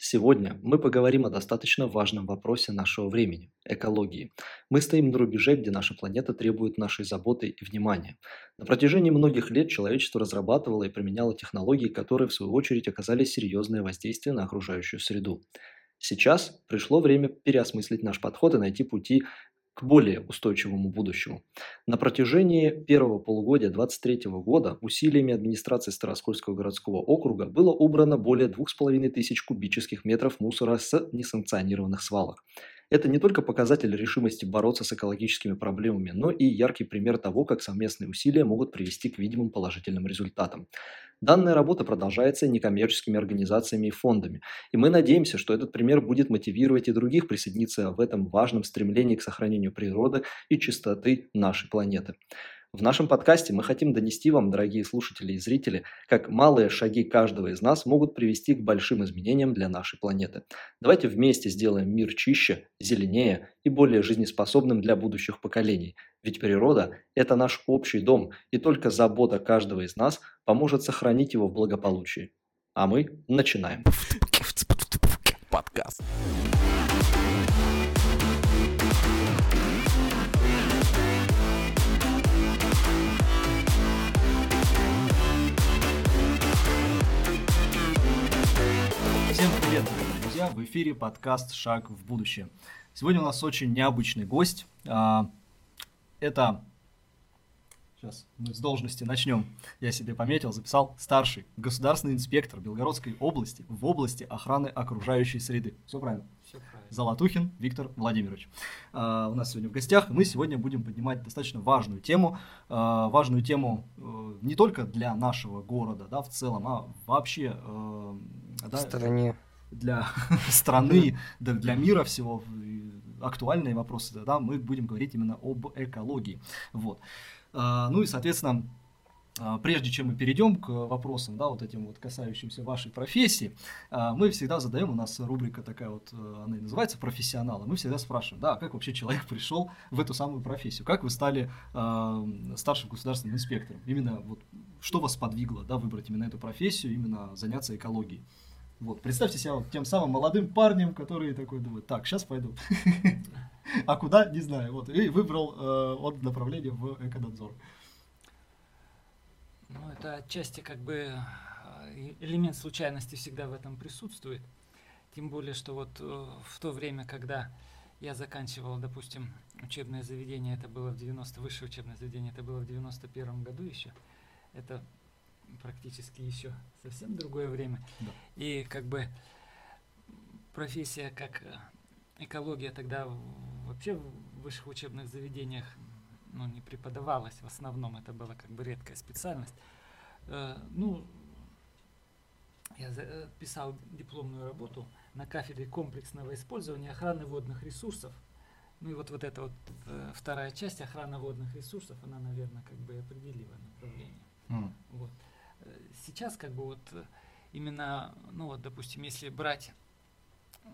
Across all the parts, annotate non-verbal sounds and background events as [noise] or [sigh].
Сегодня мы поговорим о достаточно важном вопросе нашего времени – экологии. Мы стоим на рубеже, где наша планета требует нашей заботы и внимания. На протяжении многих лет человечество разрабатывало и применяло технологии, которые в свою очередь оказали серьезное воздействие на окружающую среду. Сейчас пришло время переосмыслить наш подход и найти пути к более устойчивому будущему. На протяжении первого полугодия 2023 года усилиями администрации Староскольского городского округа было убрано более 2500 кубических метров мусора с несанкционированных свалок. Это не только показатель решимости бороться с экологическими проблемами, но и яркий пример того, как совместные усилия могут привести к видимым положительным результатам. Данная работа продолжается некоммерческими организациями и фондами, и мы надеемся, что этот пример будет мотивировать и других присоединиться в этом важном стремлении к сохранению природы и чистоты нашей планеты. В нашем подкасте мы хотим донести вам, дорогие слушатели и зрители, как малые шаги каждого из нас могут привести к большим изменениям для нашей планеты. Давайте вместе сделаем мир чище, зеленее и более жизнеспособным для будущих поколений. Ведь природа – это наш общий дом, и только забота каждого из нас поможет сохранить его в благополучии. А мы начинаем. Подкаст. Друзья! В эфире подкаст «Шаг в будущее». Сегодня у нас очень необычный гость. А, это... Сейчас мы с должности начнем. Я себе пометил, записал. Старший государственный инспектор Белгородской области в области охраны окружающей среды. Все правильно? Все правильно. Золотухин Виктор Владимирович. А, у нас сегодня в гостях. Мы сегодня будем поднимать достаточно важную тему. А, важную тему э, не только для нашего города, да, в целом, а вообще... Э, в да, стране для [laughs] страны, да, для мира всего актуальные вопросы, да, мы будем говорить именно об экологии. Вот. А, ну и, соответственно, а, Прежде чем мы перейдем к вопросам, да, вот этим вот касающимся вашей профессии, а, мы всегда задаем, у нас рубрика такая вот, э, она и называется профессионалы, мы всегда спрашиваем, да, как вообще человек пришел в эту самую профессию, как вы стали э, старшим государственным инспектором, именно вот что вас подвигло, да, выбрать именно эту профессию, именно заняться экологией. Вот, представьте себя вот тем самым молодым парнем, который такой думает, так, сейчас пойду. [laughs] А куда, не знаю. Вот, и выбрал э, от направления в эконадзор. Ну, это отчасти как бы э, элемент случайности всегда в этом присутствует. Тем более, что вот э, в то время, когда я заканчивал, допустим, учебное заведение, это было в 90 высшее учебное заведение, это было в 91 году еще. Это практически еще совсем другое время. Да. И как бы профессия как э, экология тогда вообще в высших учебных заведениях ну, не преподавалась. В основном это была как бы редкая специальность. Э, ну, я э, писал дипломную работу на кафедре комплексного использования охраны водных ресурсов. Ну и вот, вот эта вот вторая часть охраны водных ресурсов, она, наверное, как бы определила направление. Mm. Вот сейчас как бы вот э, именно, ну вот, допустим, если брать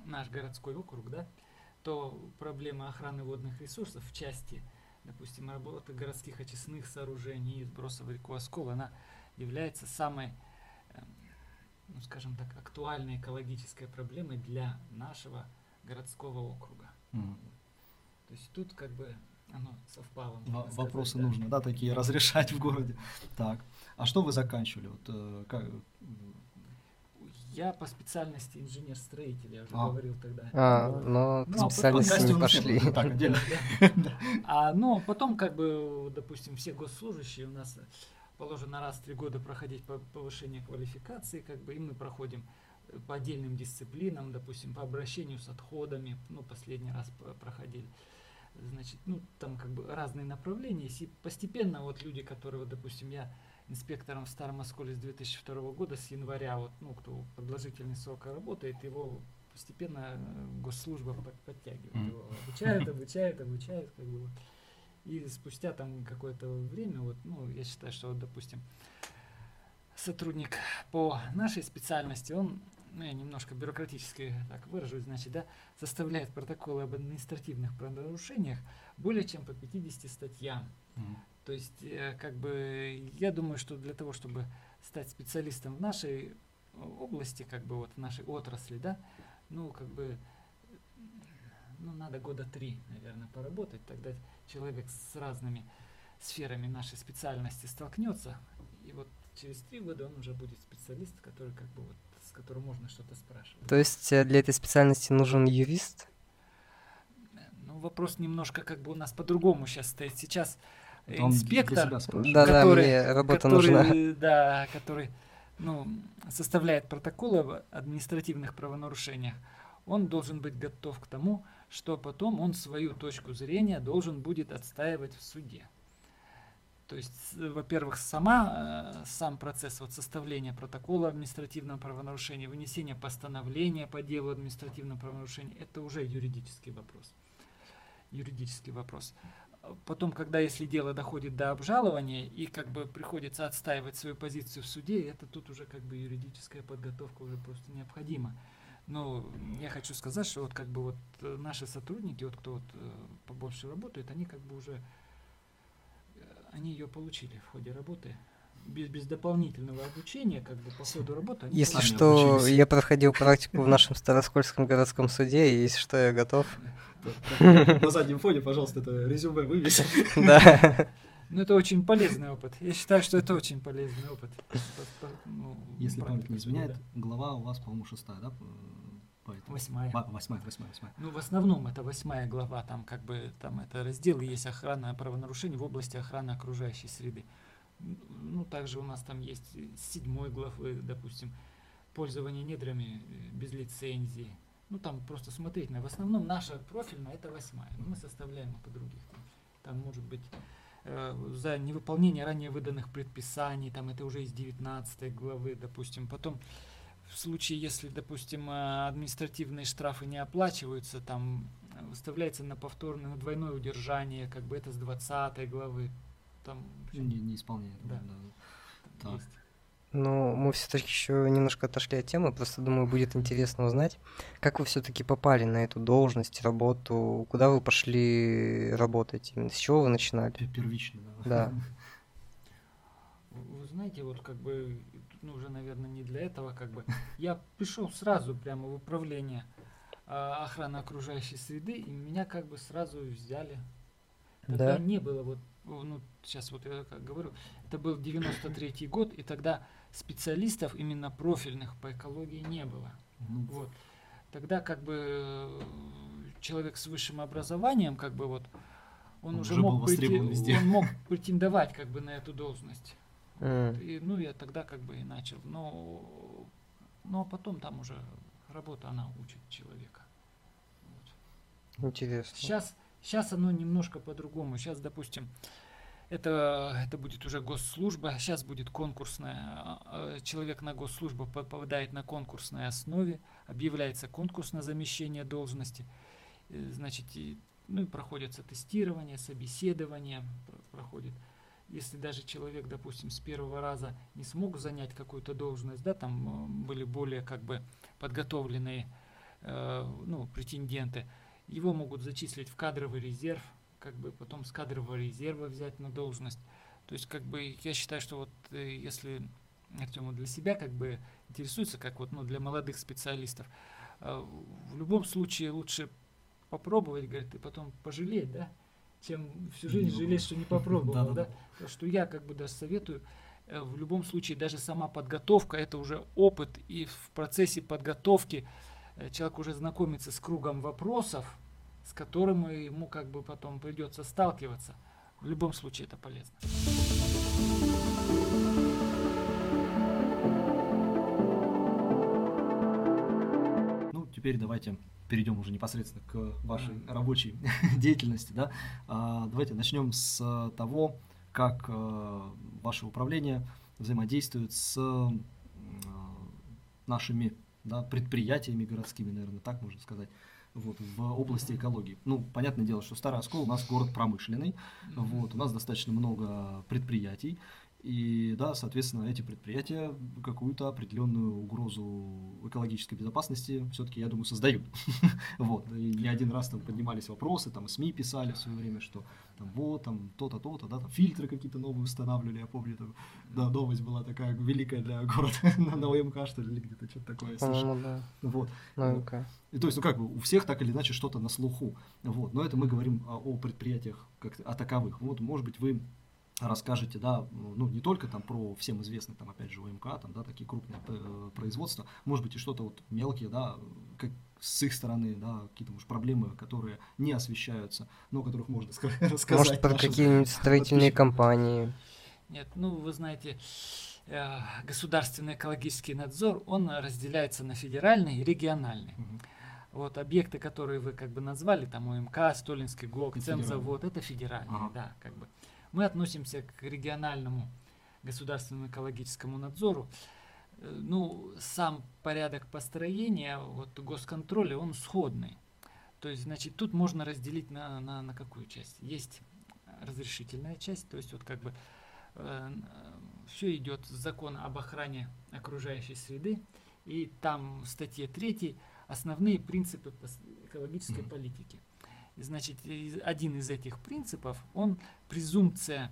наш городской округ, да, то проблема охраны водных ресурсов в части, допустим, работы городских очистных сооружений и сбросов реку Оскол, она является самой, эм, ну, скажем так, актуальной экологической проблемой для нашего городского округа. Mm. То есть тут как бы оно совпало. В- вопросы да. нужно, да, такие разрешать в городе. Так. А что вы заканчивали? Вот, э, как... Я по специальности инженер-строитель, я уже а. говорил тогда. А, но ну, специальности не пошли. Так, [laughs] отдельно. А, но потом, как бы, допустим, все госслужащие у нас положено раз в три года проходить повышение квалификации, как бы, и мы проходим по отдельным дисциплинам, допустим, по обращению с отходами, ну, последний раз проходили значит, ну, там как бы разные направления, и постепенно вот люди, которые, вот, допустим, я инспектором в Старом Осколе с 2002 года, с января, вот, ну, кто продолжительный срок работает, его постепенно э, госслужба подтягивает, его обучает, обучает, обучает, как бы вот. И спустя там какое-то время, вот, ну, я считаю, что, вот, допустим, сотрудник по нашей специальности, он ну, я немножко бюрократически так выражусь, значит, да, составляет протоколы об административных правонарушениях более чем по 50 статьям. Mm. То есть, э, как бы, я думаю, что для того, чтобы стать специалистом в нашей области, как бы вот в нашей отрасли, да, ну, как бы, ну, надо года три, наверное, поработать, тогда человек с разными сферами нашей специальности столкнется, и вот через три года он уже будет специалист, который как бы вот с которым можно что-то спрашивать. То есть э, для этой специальности нужен юрист? Ну, вопрос немножко как бы у нас по-другому сейчас стоит. Сейчас Он инспектор, да, который, да, мне работа который, нужна. Да, который ну, составляет протоколы об административных правонарушениях, он должен быть готов к тому, что потом он свою точку зрения должен будет отстаивать в суде. То есть, во-первых, сама, э, сам процесс вот составления протокола административного правонарушения, вынесения постановления по делу административного правонарушения, это уже юридический вопрос. Юридический вопрос. Потом, когда если дело доходит до обжалования и как бы приходится отстаивать свою позицию в суде, это тут уже как бы юридическая подготовка уже просто необходима. Но я хочу сказать, что вот как бы вот э, наши сотрудники, вот кто вот э, побольше работает, они как бы уже они ее получили в ходе работы. Без, без дополнительного обучения, как бы по ходу работы. Они если что, обучились. я проходил практику в нашем Староскольском городском суде, и если что, я готов. На заднем фоне, пожалуйста, это резюме вывеси. [laughs] Да. Ну, это очень полезный опыт. Я считаю, что это очень полезный опыт. Ну, если память не изменяет, глава у вас, по-моему, шестая, да? Поэтому. Восьмая. Восьмая, восьмая, восьмая. Ну, в основном это восьмая глава, там как бы там это раздел, есть охрана правонарушений в области охраны окружающей среды. Ну, также у нас там есть седьмой главы, допустим, пользование недрами э, без лицензии. Ну, там просто смотреть на. В основном наша профильная это восьмая. Но мы составляем по других. Там, может быть э, за невыполнение ранее выданных предписаний, там это уже из 19 главы, допустим. Потом в случае, если, допустим, э, административные штрафы не оплачиваются, там э, выставляется на повторное, на двойное удержание, как бы это с 20 главы. Там, не, не исполняет. Да. да. Так. Ну, мы все-таки еще немножко отошли от темы, просто думаю, будет интересно узнать, как вы все-таки попали на эту должность, работу, куда вы пошли работать, именно с чего вы начинали? Первично, да. Да. [laughs] Вы знаете, вот как бы ну, уже, наверное, не для этого, как бы. Я пришел сразу прямо в управление а, охраны окружающей среды, и меня как бы сразу взяли. Тогда да. не было вот, ну, сейчас вот я как говорю, это был 93-й год, и тогда специалистов именно профильных по экологии не было. Mm. Вот. Тогда как бы человек с высшим образованием, как бы вот, он, он уже, мог, прети, он мог претендовать как бы на эту должность. Mm. И, ну, я тогда как бы и начал. Но, но потом там уже работа, она учит человека. Вот. Интересно. Сейчас, сейчас оно немножко по-другому. Сейчас, допустим, это, это будет уже госслужба, сейчас будет конкурсная. А, а, человек на госслужбу попадает на конкурсной основе, объявляется конкурс на замещение должности. Э, значит, и, ну и проходится тестирование, собеседование проходит если даже человек, допустим, с первого раза не смог занять какую-то должность, да, там э, были более как бы подготовленные э, ну, претенденты, его могут зачислить в кадровый резерв, как бы потом с кадрового резерва взять на должность. То есть, как бы, я считаю, что вот э, если Артем для себя как бы интересуется, как вот, ну, для молодых специалистов, э, в любом случае лучше попробовать, говорит, и потом пожалеть, да, чем всю жизнь жалеть, что не попробовал, да? да? Что я как бы даже советую, э, в любом случае даже сама подготовка это уже опыт, и в процессе подготовки э, человек уже знакомится с кругом вопросов, с которыми ему как бы потом придется сталкиваться. В любом случае это полезно. Теперь давайте перейдем уже непосредственно к вашей рабочей [laughs] деятельности, да, а, давайте начнем с того, как а, ваше управление взаимодействует с а, нашими да, предприятиями городскими, наверное, так можно сказать, вот, в области экологии. Ну, понятное дело, что Старый Оскол у нас город промышленный, вот, у нас достаточно много предприятий, И да, соответственно, эти предприятия какую-то определенную угрозу экологической безопасности все-таки, я думаю, создают. [laughs] вот. И не один раз там поднимались вопросы, там СМИ писали в свое время, что там вот, там то-то, то-то, да, там фильтры какие-то новые устанавливали, я помню, там, да, новость была такая великая для города [laughs] на ОМК, что ли, или где-то что-то такое. По-моему, да. Вот. На ОМК. И, то есть, ну как бы у всех так или иначе что-то на слуху. Вот. Но это мы говорим о, о предприятиях как о таковых. Вот, может быть, вы расскажете, да, ну, не только там про всем известный, там, опять же, ОМК, там, да, такие крупные э, производства, может быть, и что-то вот мелкие, да, как с их стороны, да, какие-то, может, проблемы, которые не освещаются, но о которых можно [laughs] рассказать. Может, про какие-нибудь строительные компании. Нет, ну, вы знаете, э, государственный экологический надзор, он разделяется на федеральный и региональный. Угу. Вот объекты, которые вы как бы назвали, там ОМК, Столинский ГОК, Цемзавод, это федеральные, ага. да, как бы мы относимся к региональному государственному экологическому надзору. Э, ну, сам порядок построения вот, госконтроля, он сходный. То есть, значит, тут можно разделить на, на, на какую часть. Есть разрешительная часть, то есть вот как бы э, все идет с закона об охране окружающей среды, и там в статье 3 основные принципы экологической mm-hmm. политики. Значит, один из этих принципов, он презумпция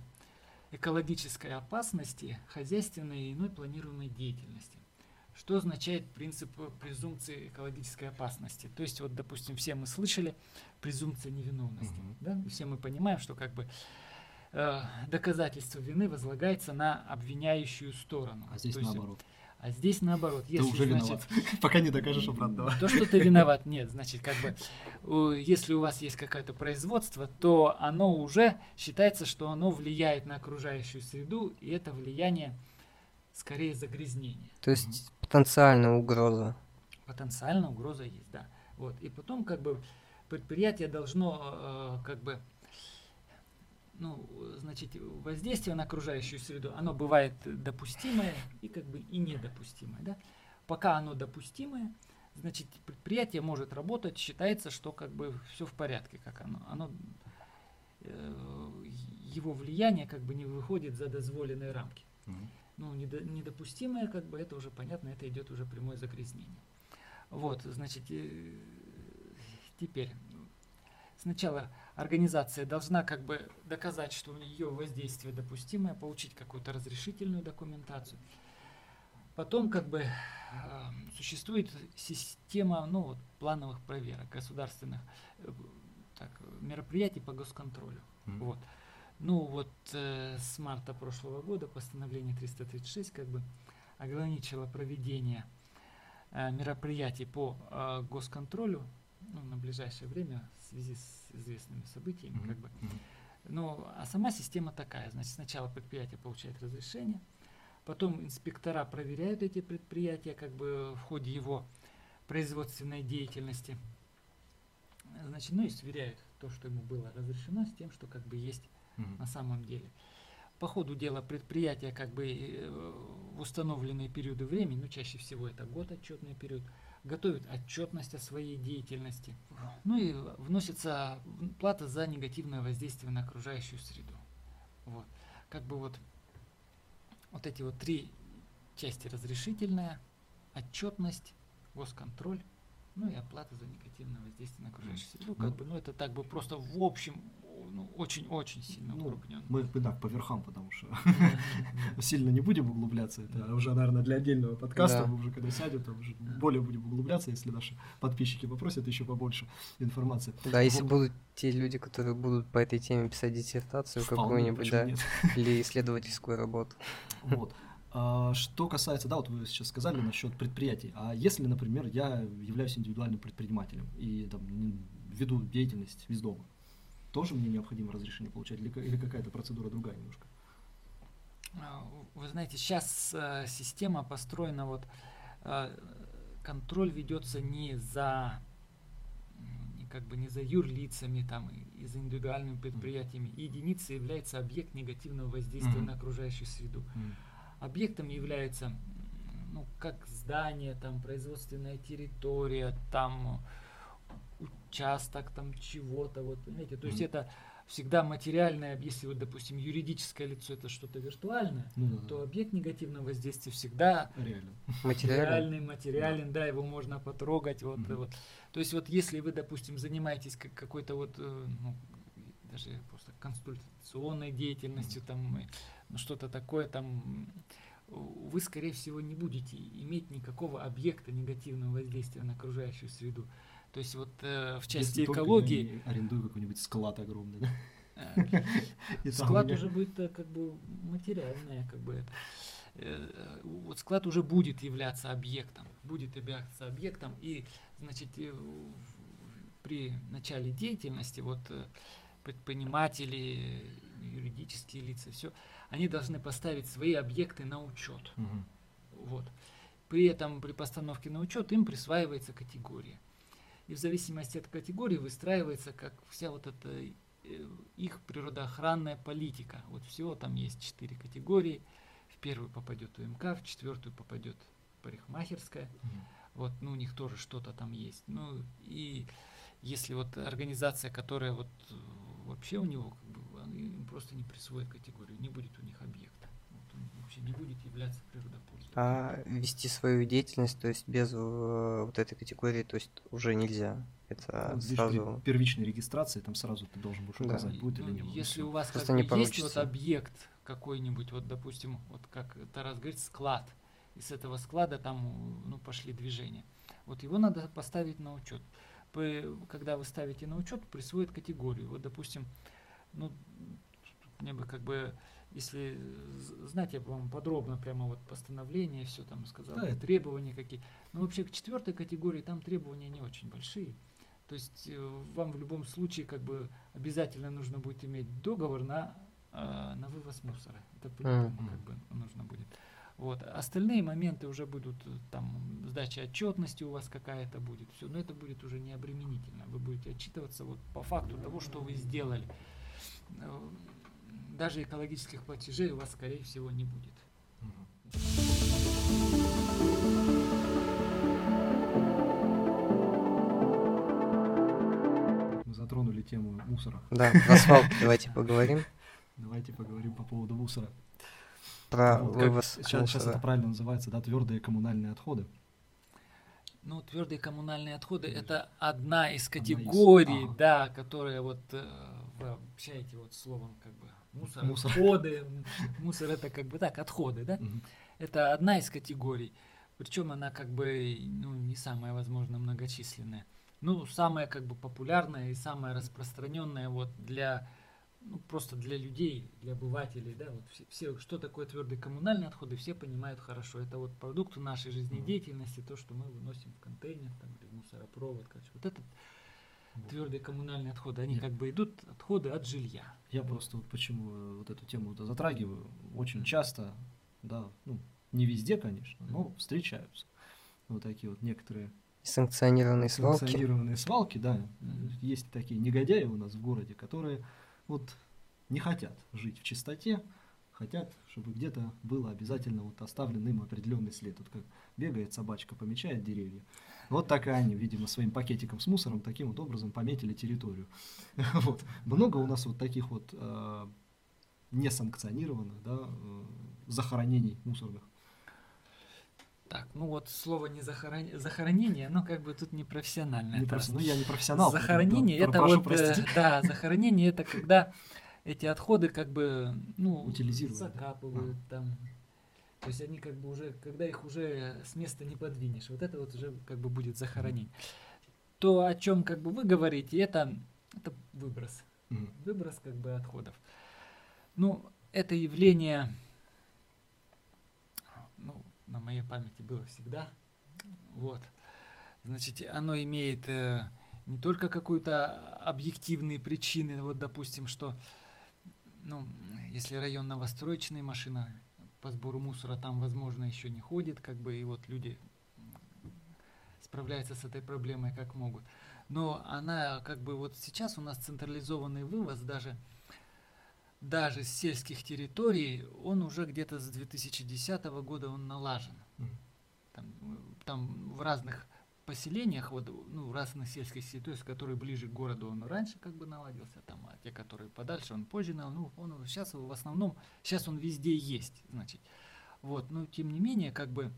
экологической опасности хозяйственной и иной планируемой деятельности. Что означает принцип презумпции экологической опасности? То есть, вот, допустим, все мы слышали презумпция невиновности. Угу. Да? Все мы понимаем, что как бы э, доказательство вины возлагается на обвиняющую сторону. А здесь То наоборот. Есть, а здесь наоборот. Если, ты уже значит, виноват, [laughs] пока не докажешь обратного. То, что ты виноват, нет. Значит, как бы, если у вас есть какое-то производство, то оно уже считается, что оно влияет на окружающую среду, и это влияние скорее загрязнение. То есть угу. потенциальная угроза. Потенциальная угроза есть, да. Вот. И потом, как бы, предприятие должно, э, как бы, ну, значит, воздействие на окружающую среду, оно бывает допустимое и как бы и недопустимое. Да? Пока оно допустимое, значит, предприятие может работать, считается, что как бы все в порядке, как оно. оно э, его влияние как бы не выходит за дозволенные рамки. Ну, недо, недопустимое, как бы это уже понятно, это идет уже прямое загрязнение. Вот, значит, э, теперь сначала организация должна как бы доказать, что у нее воздействие допустимое, получить какую-то разрешительную документацию. Потом как бы э, существует система ну, вот, плановых проверок государственных э, так, мероприятий по госконтролю. Mm-hmm. Вот. Ну вот э, с марта прошлого года постановление 336 как бы ограничило проведение э, мероприятий по э, госконтролю ну, на ближайшее время связи с известными событиями. Mm-hmm. Как бы. Ну, а сама система такая. Значит, сначала предприятие получает разрешение, потом инспектора проверяют эти предприятия как бы в ходе его производственной деятельности. Значит, ну и сверяют то, что ему было разрешено, с тем, что как бы есть mm-hmm. на самом деле. По ходу дела предприятия как бы э, в установленные периоды времени, ну чаще всего это год отчетный период, готовят отчетность о своей деятельности. Ну и вносится плата за негативное воздействие на окружающую среду. Вот. Как бы вот, вот эти вот три части разрешительная, отчетность, госконтроль, ну и оплата за негативное воздействие на окружающую среду. Как ну, бы, ну это так бы просто в общем ну, очень-очень сильно ну, укрупнен. Мы, мы так, по верхам, потому что [laughs] сильно не будем углубляться. Это уже, наверное, для отдельного подкаста. Мы уже когда сядем, там уже более будем углубляться, если наши подписчики попросят еще побольше информации. Да, если будут те люди, которые будут по этой теме писать диссертацию какую-нибудь, да, [laughs] или исследовательскую работу. Вот. А, что касается, да, вот вы сейчас сказали насчет предприятий. А если, например, я являюсь индивидуальным предпринимателем и там, веду деятельность из дома, тоже мне необходимо разрешение получать или, или какая-то процедура другая немножко? А, вы знаете, сейчас э, система построена вот э, контроль ведется не за как бы не за юрлицами там и за индивидуальными предприятиями. Единицей является объект негативного воздействия mm-hmm. на окружающую среду. Mm-hmm. Объектом является ну как здание, там производственная территория, там участок там чего-то, вот, понимаете, то есть это всегда материальное, если вот, допустим, юридическое лицо это что-то виртуальное, Ну да, то объект негативного воздействия всегда реальный, материален, да, его можно потрогать, вот, вот. То есть вот если вы, допустим, занимаетесь как- какой-то вот, э, ну, даже просто консультационной деятельностью, там, ну, что-то такое, там, вы, скорее всего, не будете иметь никакого объекта негативного воздействия на окружающую среду. То есть вот э, в части Если экологии арендую какой-нибудь склад огромный. [laughs] [laughs] там склад уже будет э, как бы материальное, как бы. Э, Вот склад уже будет являться объектом, будет являться объектом, и значит э, при начале деятельности вот предприниматели, юридические лица, все, они должны поставить свои объекты на учет. Мгм. Вот. При этом при постановке на учет им присваивается категория. И в зависимости от категории выстраивается как вся вот эта э, их природоохранная политика. Вот всего там есть четыре категории. В первую попадет УМК, в четвертую попадет парикмахерская. Мгм. Вот, ну, у них тоже что-то там есть. Ну, и если вот организация, которая вот э, вообще у него, как бы, просто не присвоит категорию, не будет у них объекта. Вот не будет являться природопользователем. А вести свою деятельность, то есть без э, вот этой категории, то есть уже нельзя. Это Вот здесь сразу... при первичной регистрации там сразу ты должен будешь Да. указать, будет Ну, или не будет. Если у вас как не есть вот объект какой-нибудь, вот допустим, вот как Тарас говорит, склад, и с этого склада там ну, пошли движения. Вот его надо поставить на учет. Когда вы ставите на учет, присвоит категорию. Вот, допустим, ну, мне бы как бы, если з- знать, я бы вам подробно прямо вот постановление, все там сказал, Да, требования какие. Но вообще к четвертой категории там требования не очень большие. То есть э, вам в любом случае как бы обязательно нужно будет иметь договор на, э, на вывоз мусора. Это по-любому как бы нужно будет. Вот. Остальные моменты уже будут э, там сдача отчетности у вас какая-то будет. Все, но это будет уже не обременительно. Вы будете отчитываться вот по факту того, что вы сделали. Э, Даже экологических платежей у вас, скорее всего, не будет. Мы затронули тему мусора. Да, про свалки давайте поговорим. Давайте поговорим по поводу мусора. Про Вот как вывоз сейчас, сейчас это мусора. правильно называется, да, твердые коммунальные отходы. Ну, твердые коммунальные отходы это одна из из, категорий, ага. да, которые вот э, вы общаете вот словом как бы мусор, Мусор. отходы. Мусор это как бы так, отходы, да? Это одна из категорий. Причем она как бы ну, не самая, возможно, многочисленная. Ну, самая как бы популярная и самая распространенная вот для ну, просто для людей, для обывателей, да, вот все, все, что такое твердые коммунальные отходы, все понимают хорошо. Это вот продукты нашей жизнедеятельности, то, что мы выносим в контейнер, там, или в мусоропровод, короче. Вот это Вот. Твердые коммунальные отходы, они Я- как бы идут отходы от жилья. Я просто вот почему э, вот эту тему вот затрагиваю. Очень часто, да, ну, не везде, конечно, но встречаются вот такие вот некоторые Санкционированные свалки. санкционированные свалки, да. Мгм. Есть такие негодяи у нас в городе, которые вот не хотят жить в чистоте, хотят, чтобы где-то было обязательно вот оставлен им определенный след. Вот как бегает собачка, помечает деревья. Вот так и они, видимо, своим пакетиком с мусором таким вот образом пометили территорию. [laughs] Вот. Много у нас вот таких вот э, несанкционированных да, э, захоронений мусорных. Так, ну вот слово не захорон- захоронение, оно как бы тут непрофессиональное. Не Это профи- ну, я не профессионал. поэтому, Захоронение да, это прошу вот, э, простить. да, захоронение это когда эти отходы как бы, ну, Утилизируют, да? закапывают там. То есть они как бы уже, когда их уже с места не подвинешь, вот это вот уже как бы будет захоронение. То, о чем как бы вы говорите, это, это выброс. Мгм. Выброс как бы отходов. Ну, это явление, ну, на моей памяти было всегда. Вот. Значит, оно имеет э, не только какую-то объективные причины, вот, допустим, что, ну, если район новостроечный, машина по сбору мусора там, возможно, еще не ходит, как бы, и вот люди справляются с этой проблемой как могут. Но она, как бы, вот сейчас у нас централизованный вывоз даже даже с сельских территорий, он уже где-то с 2010 года он налажен. Там, там в разных поселениях, вот, ну, разных сельских территориях, которые ближе к городу, он раньше как бы наладился, там, а те, которые подальше, он позже ну, он сейчас в основном, сейчас он везде есть, значит. Вот, но тем не менее, как бы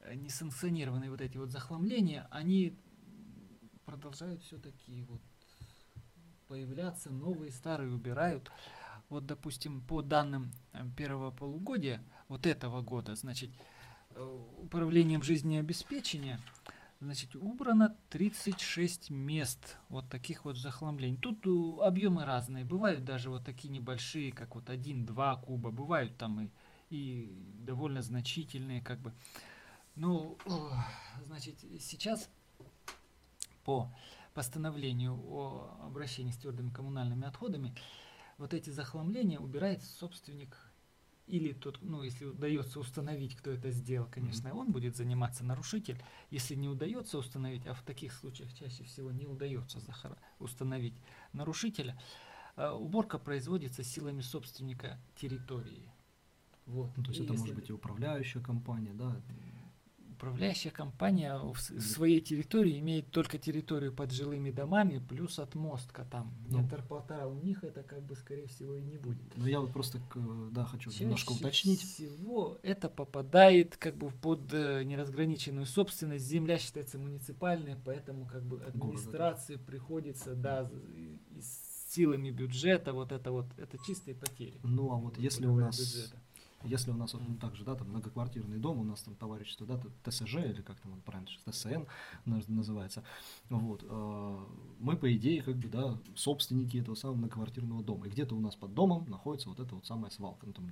э, несанкционированные вот эти вот захламления, они продолжают все-таки вот появляться, новые, старые убирают. Вот, допустим, по данным э, первого полугодия вот этого года, значит, э, управлением жизнеобеспечения, значит, убрано 36 мест вот таких вот захламлений. Тут э, объемы разные, бывают даже вот такие небольшие, как вот 1-2 куба, бывают там и, и довольно значительные, как бы. Ну, значит, сейчас по постановлению о обращении с твердыми коммунальными отходами, вот эти захламления убирает собственник или тот, ну, если удается установить, кто это сделал, конечно, mm-hmm. он будет заниматься нарушитель. Если не удается установить, а в таких случаях чаще всего не удается захар... установить нарушителя, э, уборка производится силами собственника территории. Вот. Ну, то есть и это если... может быть и управляющая компания, да? Управляющая компания в своей территории имеет только территорию под жилыми домами, плюс отмостка там. Ну, Метр полтора у них это как бы скорее всего и не будет. Ну я вот просто да хочу Чаще немножко уточнить. всего это попадает как бы под э, неразграниченную собственность. Земля считается муниципальной, поэтому как бы администрации Города. приходится да с силами бюджета вот это вот это чистые потери. Ну а вот если у нас бюджета если у нас ну, также, да, там многоквартирный дом, у нас там товарищество, да, ТСЖ или как там он правильно, ТСН называется, вот, э, мы по идее как бы, да, собственники этого самого многоквартирного дома. И где-то у нас под домом находится вот эта вот самая свалка, ну там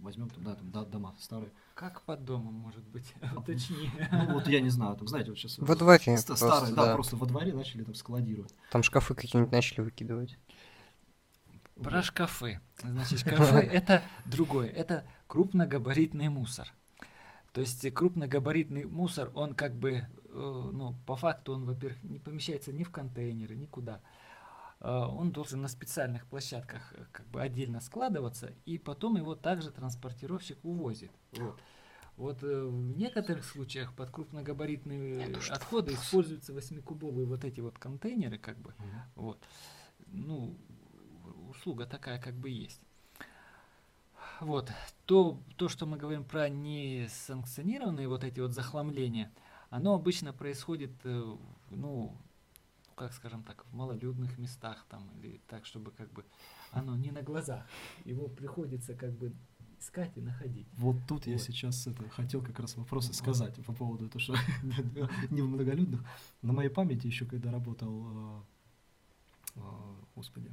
возьмем там, да, там да, дома старые. Как под домом может быть? [laughs] Уточни. Ну, вот я не знаю, там, знаете, вот сейчас во дворе старые, просто, да, да, просто во дворе начали там складировать. Там шкафы какие-нибудь начали выкидывать. Про шкафы. Значит, [laughs] шкафы это другое. Это крупногабаритный мусор. То есть крупногабаритный мусор, он как бы, э, ну, по факту он, во-первых, не помещается ни в контейнеры, никуда. Э, он должен на специальных площадках э, как бы отдельно складываться, и потом его также транспортировщик увозит. Вот. Вот в некоторых случаях под крупногабаритные отходы используются восьмикубовые вот эти вот контейнеры, как бы. Mm-hmm. Вот. Ну, услуга такая как бы есть. Вот. То, то, что мы говорим про несанкционированные вот эти вот захламления, оно обычно происходит, э, ну, как скажем так, в малолюдных местах там, или так, чтобы как бы оно не на глазах. Его приходится как бы искать и находить. Вот тут вот. я сейчас это, хотел как раз вопросы вот. сказать по поводу того, что [laughs] не в многолюдных. На моей памяти еще, когда работал, э, э, господи,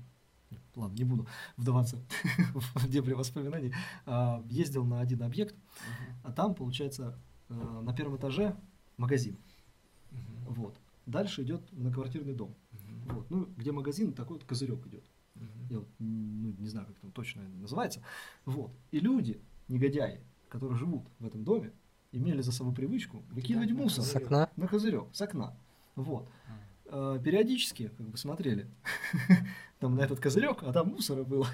ладно, не буду вдаваться [laughs] в дебри воспоминаний, а, ездил на один объект, а там, получается, э, на первом этаже магазин. Вот. Дальше идет многоквартирный дом. Вот. Ну, где магазин, такой вот козырек идет. Я вот, ну, не знаю, как там точно называется. Вот. И люди, негодяи, которые живут в этом доме, имели за собой привычку выкидывать мусор с окна? на козырек, с окна. Вот. А. Э, периодически как бы смотрели [laughs] там на этот козырек, а там мусора было.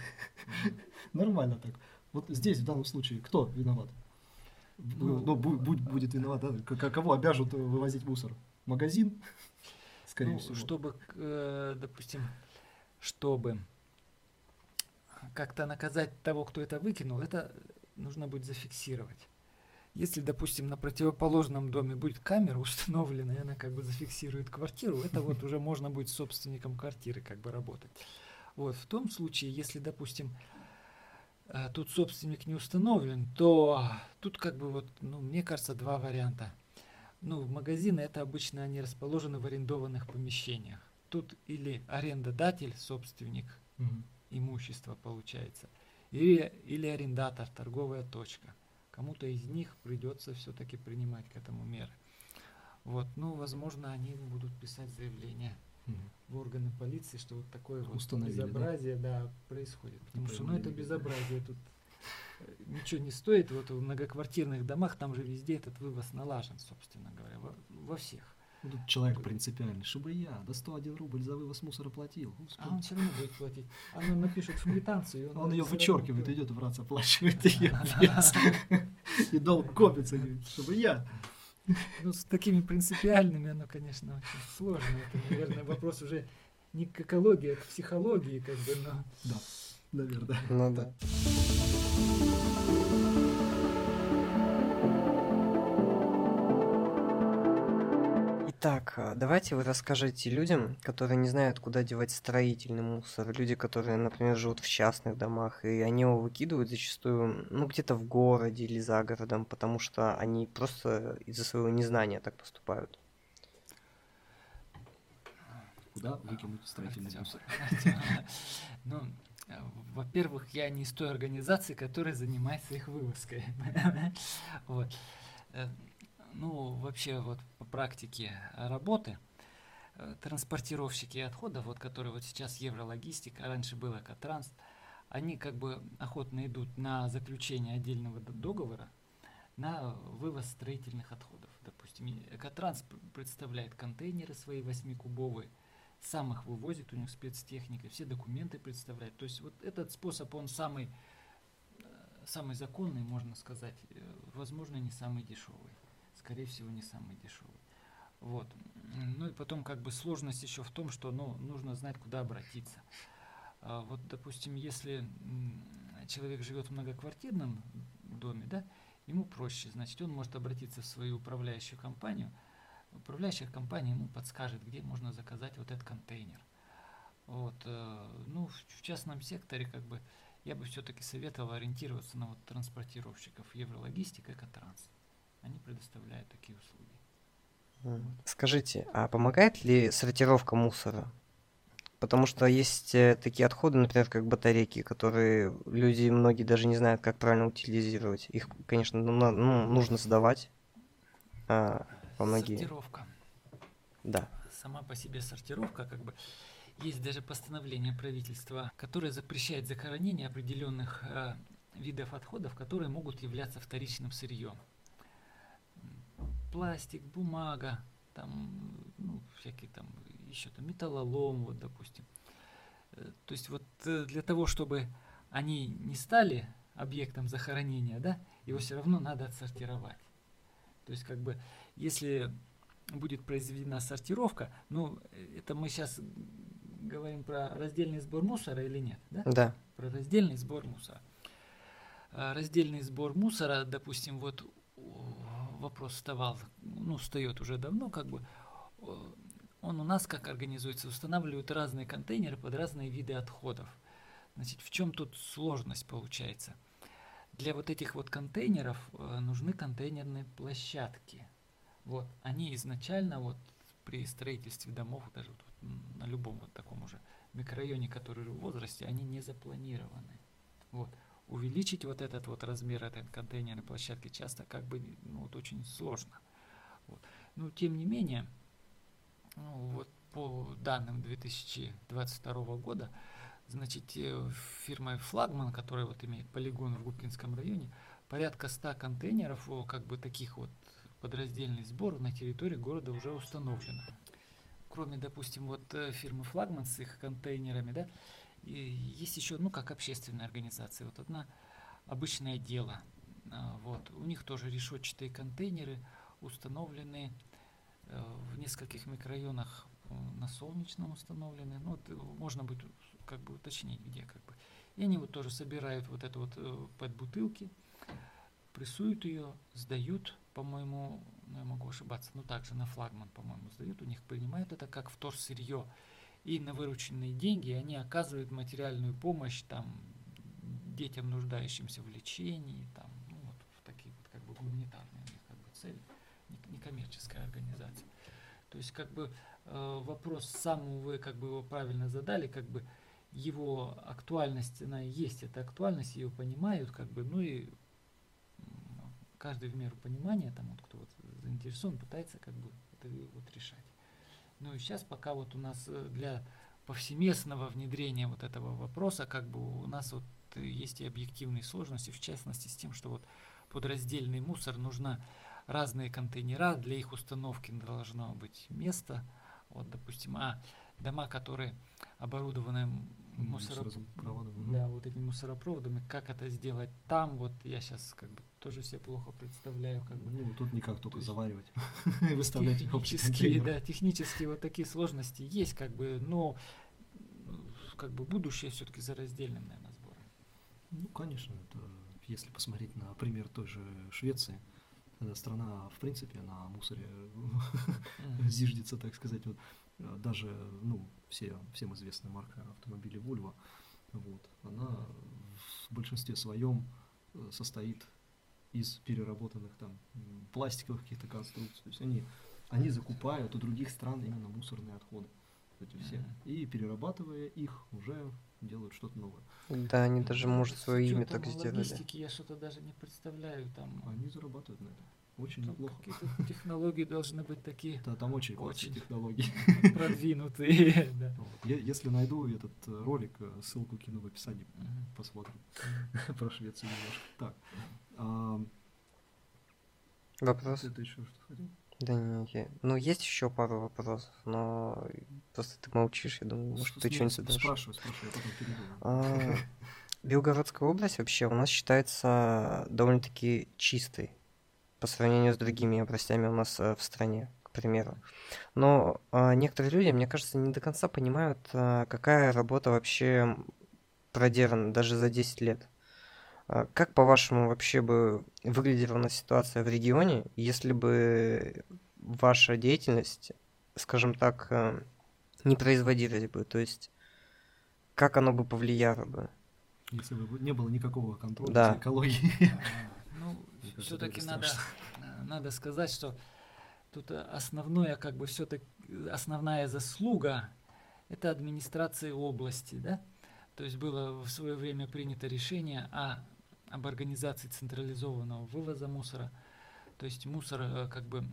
[laughs] Нормально так. Вот здесь в данном случае кто виноват? Ну, ну будь, будет виноват, да? Кого обяжут вывозить мусор? Магазин? [laughs] Скорее ну, всего. Чтобы, э, допустим, чтобы как-то наказать того, кто это выкинул, это нужно будет зафиксировать. Если, допустим, на противоположном доме будет камера [laughs] установлена, и она как бы зафиксирует квартиру, это вот уже можно будет собственником квартиры как бы работать. Вот, в том случае, если, допустим, э, тут собственник не установлен, то тут как бы вот, ну, мне кажется, два варианта. Ну, магазины это обычно они расположены в арендованных помещениях. Тут или арендодатель, собственник угу. имущества получается, или, или арендатор, торговая точка кому-то из них придется все-таки принимать к этому меры. Вот, ну, возможно, они будут писать заявление. В органы полиции, что вот такое вот безобразие, да? да, происходит. Потому что, ну, это безобразие тут э, ничего не стоит. Вот в многоквартирных домах там же везде этот вывоз налажен, собственно говоря, во, во всех. Ну, тут человек принципиальный, чтобы я до 101 рубль за вывоз мусора платил. Господи. А он все равно будет платить. Она напишет в квитанцию. Он, он ее вычеркивает, идет в РАЦ, оплачивает ее. [laughs] И долг копится, чтобы я. Ну, с такими принципиальными оно, конечно, очень сложно. Это, наверное, вопрос уже не к экологии, а к психологии, как бы, но... Да, наверное. Ну да. Итак, а, давайте вы расскажите людям, которые не знают, куда девать строительный мусор, люди, которые, например, живут в частных домах, и они его выкидывают зачастую, ну, где-то в городе или за городом, потому что они просто из-за своего незнания так поступают. Куда выкинуть строительный Артём, мусор? [laughs] Ну, э, во-первых, я не из той организации, которая занимается их вывозкой. [laughs] Вот. Ну, вообще, вот по практике работы, э, транспортировщики отходов, вот которые вот сейчас Еврологистика, а раньше было Экотранс, они как бы охотно идут на заключение отдельного договора на вывоз строительных отходов. Допустим, Экотранс пр- представляет контейнеры свои 8-кубовые, сам их вывозит, у них спецтехника, все документы представляет. То есть вот этот способ, он самый, э, самый законный, можно сказать, э, возможно, не самый дешевый. Скорее всего, не самый дешевый. Вот. Ну и потом как бы сложность еще в том, что ну, нужно знать, куда обратиться. А Вот, допустим, если человек живет в многоквартирном доме, да, ему проще, значит, он может обратиться в свою управляющую компанию, управляющая компания ему подскажет, где можно заказать вот этот контейнер. Вот, э, ну, в, в частном секторе, как бы, я бы все-таки советовал ориентироваться на вот транспортировщиков Еврологистика и Экотранс. Они предоставляют такие услуги. Скажите, а помогает ли сортировка мусора? Потому что есть э, такие отходы, например, как батарейки, которые люди, многие даже не знают, как правильно утилизировать. Их, конечно, ну, ну, нужно сдавать. А, во многие. Сортировка. Да. Сама по себе сортировка, как бы, есть даже постановление правительства, которое запрещает захоронение определенных э, видов отходов, которые могут являться вторичным сырьем. Пластик, бумага, там, ну, всякие там, еще там металлолом, вот, допустим. Э, То есть вот э, для того, чтобы они не стали объектом захоронения, да, его все равно надо отсортировать. То есть как бы, если будет произведена сортировка, ну, это мы сейчас говорим про раздельный сбор мусора или нет, да? Да. Про раздельный сбор мусора. А, Раздельный сбор мусора, допустим, вот вопрос вставал, ну, встает уже давно, как бы, он у нас как организуется, устанавливают разные контейнеры под разные виды отходов. Значит, в чем тут сложность получается? Для вот этих вот контейнеров э, нужны контейнерные площадки. Вот, они изначально вот при строительстве домов, даже вот на любом вот таком уже микрорайоне, который в возрасте, они не запланированы. Вот. Увеличить вот этот вот размер этой контейнерной площадки часто как бы ну, вот очень сложно. Вот. Но тем не менее, ну, вот по данным 2022 года, значит, э, фирмой Флагман, которая вот имеет полигон в Губкинском районе, порядка 100 контейнеров, как бы таких вот подраздельный сбор на территории города уже установлено. Кроме, допустим, вот э, фирмы Флагман с их контейнерами, да, и есть еще, ну, как общественная организация. Вот одна обычное дело. А, Вот. У них тоже решетчатые контейнеры установлены э, в нескольких микрорайонах э, на Солнечном установлены. Ну, вот, э, можно будет как бы уточнить, где как бы. И они вот тоже собирают вот это вот под бутылки, прессуют ее, сдают, по-моему, ну, я могу ошибаться, но также на флагман, по-моему, сдают, у них принимают это как вторсырье. И на вырученные деньги они оказывают материальную помощь там детям, нуждающимся в лечении, там, ну, вот в такие вот как бы гуманитарные у них как бы цели, не- некоммерческая организация. То есть как бы э, вопрос сам вы как бы его правильно задали, как бы его актуальность, она есть, эта актуальность, ее понимают, как бы, ну и каждый в меру понимания, там вот кто вот заинтересован, пытается как бы это вот решать. Ну и сейчас пока вот у нас э, для повсеместного внедрения вот этого вопроса, как бы у нас вот э, есть и объективные сложности, в частности с тем, что вот под раздельный мусор нужно разные контейнера, для их установки должно быть место, вот, допустим, а дома, которые оборудованы м, мусоро- Мусоропроводом, да, вот этими мусоропроводами, как это сделать там, вот я сейчас как бы тоже себе плохо представляю, как бы. Ну, тут никак только есть заваривать [laughs] и выставлять технические, да, технические вот такие сложности есть, как бы, но как бы будущее все-таки за раздельным, наверное, сбором. Ну, конечно, это если посмотреть на пример той же Швеции, эта страна, в принципе, на мусоре [laughs] зиждется, так сказать, вот, э, даже, ну, все, всем известная марка автомобилей Volvo, вот, она в большинстве своем э, состоит из переработанных там пластиковых каких-то конструкций, то есть они, они закупают у других стран именно мусорные отходы, эти все, и перерабатывая их уже делают что-то новое. Да, они даже, может, свое имя так сделали. логистики я что-то даже не представляю, там, Они зарабатывают на этом. Очень там неплохо. какие-то технологии должны быть такие Да, там очень Очень. технологии. продвинутые, [laughs] да. Если найду этот э, ролик, э, ссылку кину в описании, посмотрим [laughs] про Швецию немножко. Так, а, Вопрос? это еще что хотел? Да не, я- ну есть еще пару вопросов, но просто ты молчишь, я думаю, может ты что-нибудь задашь. Спрашивай, спрашивай, я потом перейду. А, Белгородская область вообще у нас считается довольно-таки чистой по сравнению с другими областями у нас э, в стране, к примеру. Но а, некоторые люди, мне кажется, не до конца понимают, а, какая работа вообще проделана даже за 10 лет. А, Как, по-вашему, вообще бы выглядела у нас ситуация в регионе, если бы ваша деятельность, скажем так, э, не производилась бы? То есть, как оно бы повлияло бы? Если бы не было никакого контроля Да. за кажется, все-таки надо, э, надо сказать, что тут э, основное, как бы все-таки основная заслуга это администрации области, да? То есть было в свое время принято решение о, об организации централизованного вывоза мусора. То есть мусор э, как бы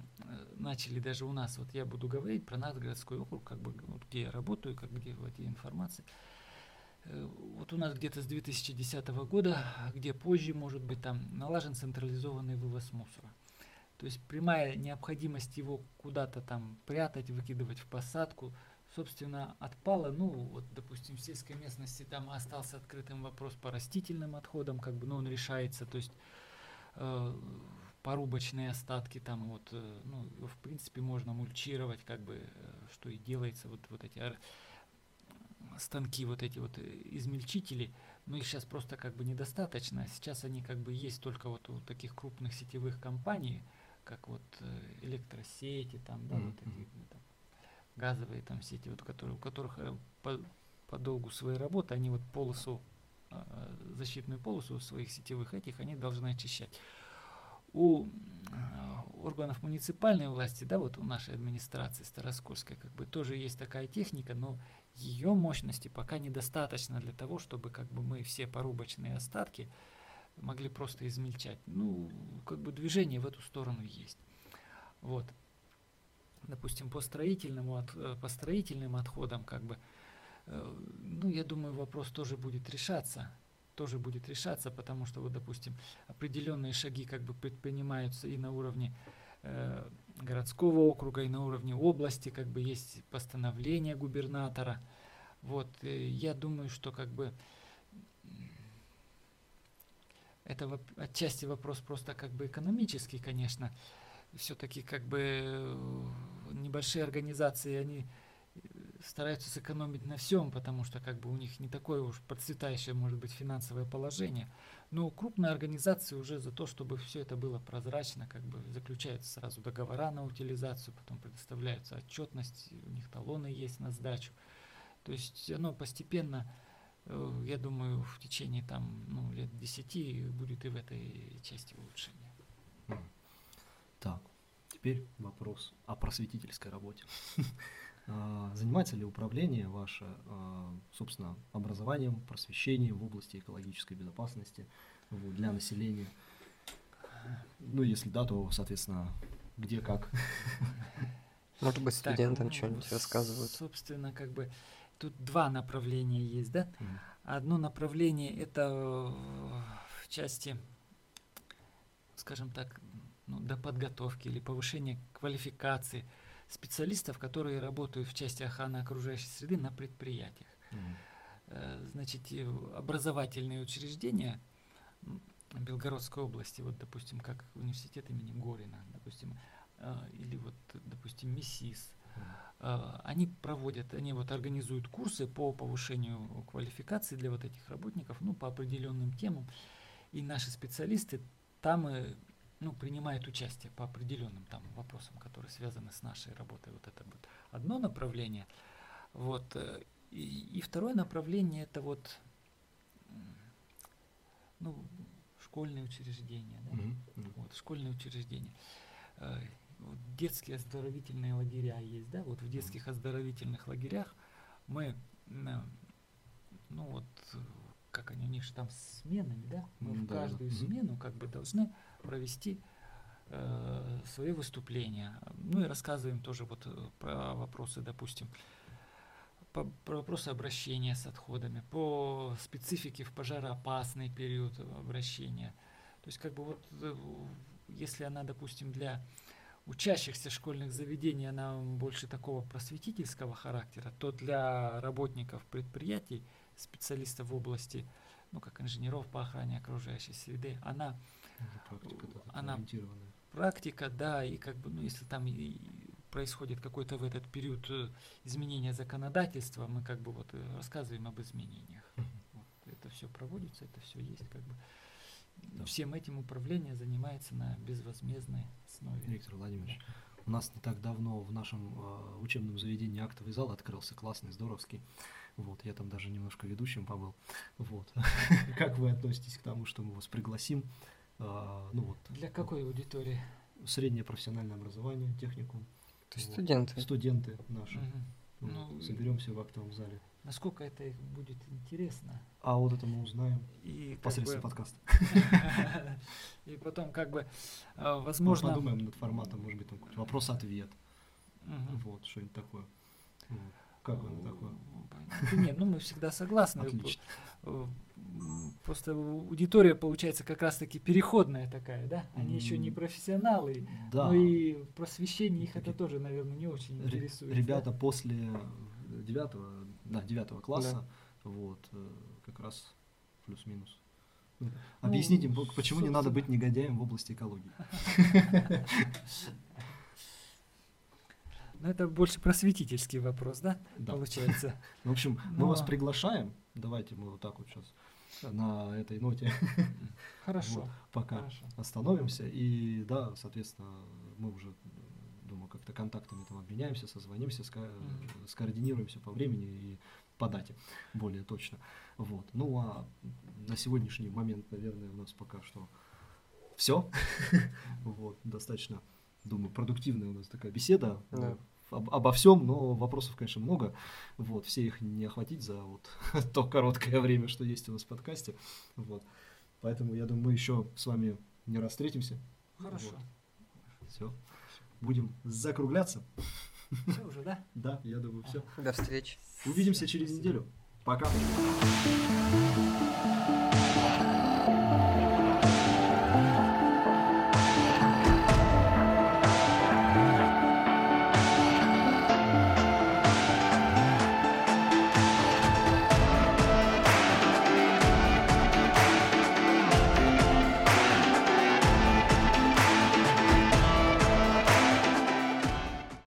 начали даже у нас, вот я буду говорить про наш городской округ, как бы вот где я работаю, как где в этой информации. Э, Вот у нас где-то с 2010 года, а где позже, может быть, там налажен централизованный вывоз мусора. То есть прямая необходимость его куда-то там прятать, выкидывать в посадку, собственно, отпала. Ну, вот, допустим, в сельской местности там остался открытым вопрос по растительным отходам, как бы, ну, он решается, то есть э, порубочные остатки там вот, э, ну, в принципе, можно мульчировать, как бы, э, что и делается, вот, вот эти станки, вот эти вот э, измельчители, но их сейчас просто как бы недостаточно. Сейчас они как бы есть только вот у таких крупных сетевых компаний, как вот э, электросети, там, да, Мгм, вот эти ну, там, газовые там сети, вот, которые, у которых э, по, по долгу своей работы они вот полосу, э, защитную полосу своих сетевых этих, они должны очищать. У э, органов муниципальной власти, да, вот у нашей администрации Староскольской, как бы тоже есть такая техника, но ее мощности пока недостаточно для того, чтобы как бы мы все порубочные остатки могли просто измельчать. Ну, как бы движение в эту сторону есть. Вот. Допустим, по строительному от- э, по строительным отходам, как бы, э, ну, я думаю, вопрос тоже будет решаться. Тоже будет решаться, потому что, вот, допустим, определенные шаги как бы предпринимаются и на уровне э, городского округа, и на уровне области, как бы есть постановление губернатора. Вот, э, я думаю, что как бы это отчасти вопрос просто как бы экономический, конечно. Все-таки как бы э, небольшие организации, они э, стараются сэкономить на всем, потому что как бы у них не такое уж процветающее может быть финансовое положение. Но крупные организации уже за то, чтобы все это было прозрачно, как бы заключаются сразу договора на утилизацию, потом предоставляются отчетность, у них талоны есть на сдачу. То есть оно постепенно, э, я думаю, в течение там ну, лет 10 будет и в этой части улучшение. Так, теперь вопрос о просветительской работе. [laughs] А, Занимается ли управление ваше, а, собственно, образованием, просвещением в области экологической безопасности вот, для населения? Ну, если да, то, соответственно, где, как? Может быть, Так, студентам ну, что-нибудь рассказывают. Собственно, как бы тут два направления есть, да? Одно направление это э, в части, скажем так, ну, до подготовки или повышения квалификации специалистов, которые работают в части охраны окружающей среды на предприятиях. Э, значит, образовательные учреждения Белгородской области, вот, допустим, как университет имени Горина, допустим, или вот, допустим, МИСИС, они проводят, они вот организуют курсы по повышению квалификации для вот этих работников, ну, по определенным темам, и наши специалисты там ну, принимают участие по определенным там вопросам, которые связаны с нашей работой. Вот это будет одно направление. Вот. Э, и, и второе направление это вот ну, школьные учреждения. Да? Mm-hmm. Вот, школьные учреждения. Э, вот детские оздоровительные лагеря есть, да, вот в детских оздоровительных лагерях мы, ну вот, как они, у них же там сменами, да, мы mm-hmm. в каждую mm-hmm. смену как бы должны провести э, свои выступления. Ну и рассказываем тоже вот э, про вопросы, допустим, по, про вопросы обращения с отходами, по специфике в пожароопасный период обращения. То есть как бы вот э, если она, допустим, для учащихся школьных заведений она больше такого просветительского характера, то для работников предприятий, специалистов в области, ну как инженеров по охране окружающей среды, она практика, да, она практика, да, и как бы, ну, если там происходит какой-то в этот период э, изменение законодательства, мы как бы вот э, рассказываем об изменениях. Вот, это все проводится, это все есть, как бы. Да. Всем этим управление занимается на безвозмездной основе. Виктор Владимирович, у нас не так давно в нашем э, учебном заведении актовый зал открылся, классный, здоровский. Вот, я там даже немножко ведущим побыл. Вот. [laughs] Как вы относитесь к тому, что мы вас пригласим? А, ну вот. Для какой аудитории? Среднее профессиональное образование, техникум. То есть вот. студенты. Студенты наши. Угу. Вот. Ну, Соберемся в актовом зале. Насколько это будет интересно? А вот это мы узнаем и посредством бы, подкаста. [laughs] И потом как бы а, возможно... Мы подумаем над форматом, может быть, там вопрос-ответ. Вот, что-нибудь такое. Как вам такое? Нет, ну мы всегда согласны. Отлично. Просто аудитория получается как раз-таки переходная такая, да? Они mm. еще не профессионалы, да. но и просвещение их это тоже, наверное, не очень интересует. Ребята да? после девятого, да, девятого класса, да. вот, э, как раз плюс-минус. Ну, объясните, почему собственно... не надо быть негодяем в области экологии. [laughs] Ну, это больше просветительский вопрос, да? Да. Получается. [laughs] В общем, мы вас приглашаем. Давайте мы вот так вот сейчас на этой ноте. [laughs] Хорошо. пока остановимся. И да, соответственно, мы уже, думаю, как-то контактами там обменяемся, созвонимся, скоординируемся по времени и по дате более точно. Вот. Ну а на сегодняшний момент, наверное, у нас пока что все. [laughs] вот, достаточно, думаю, продуктивная у нас такая беседа. Да об, обо всем, но вопросов, конечно, много. Вот, все их не охватить за вот [laughs] то короткое время, что есть у нас в подкасте. Вот. Поэтому, я думаю, мы еще с вами не раз встретимся. Хорошо. Вот. Все. Будем закругляться. Все уже, да? [laughs] Да, я думаю, все. До встречи. Увидимся через неделю. Пока.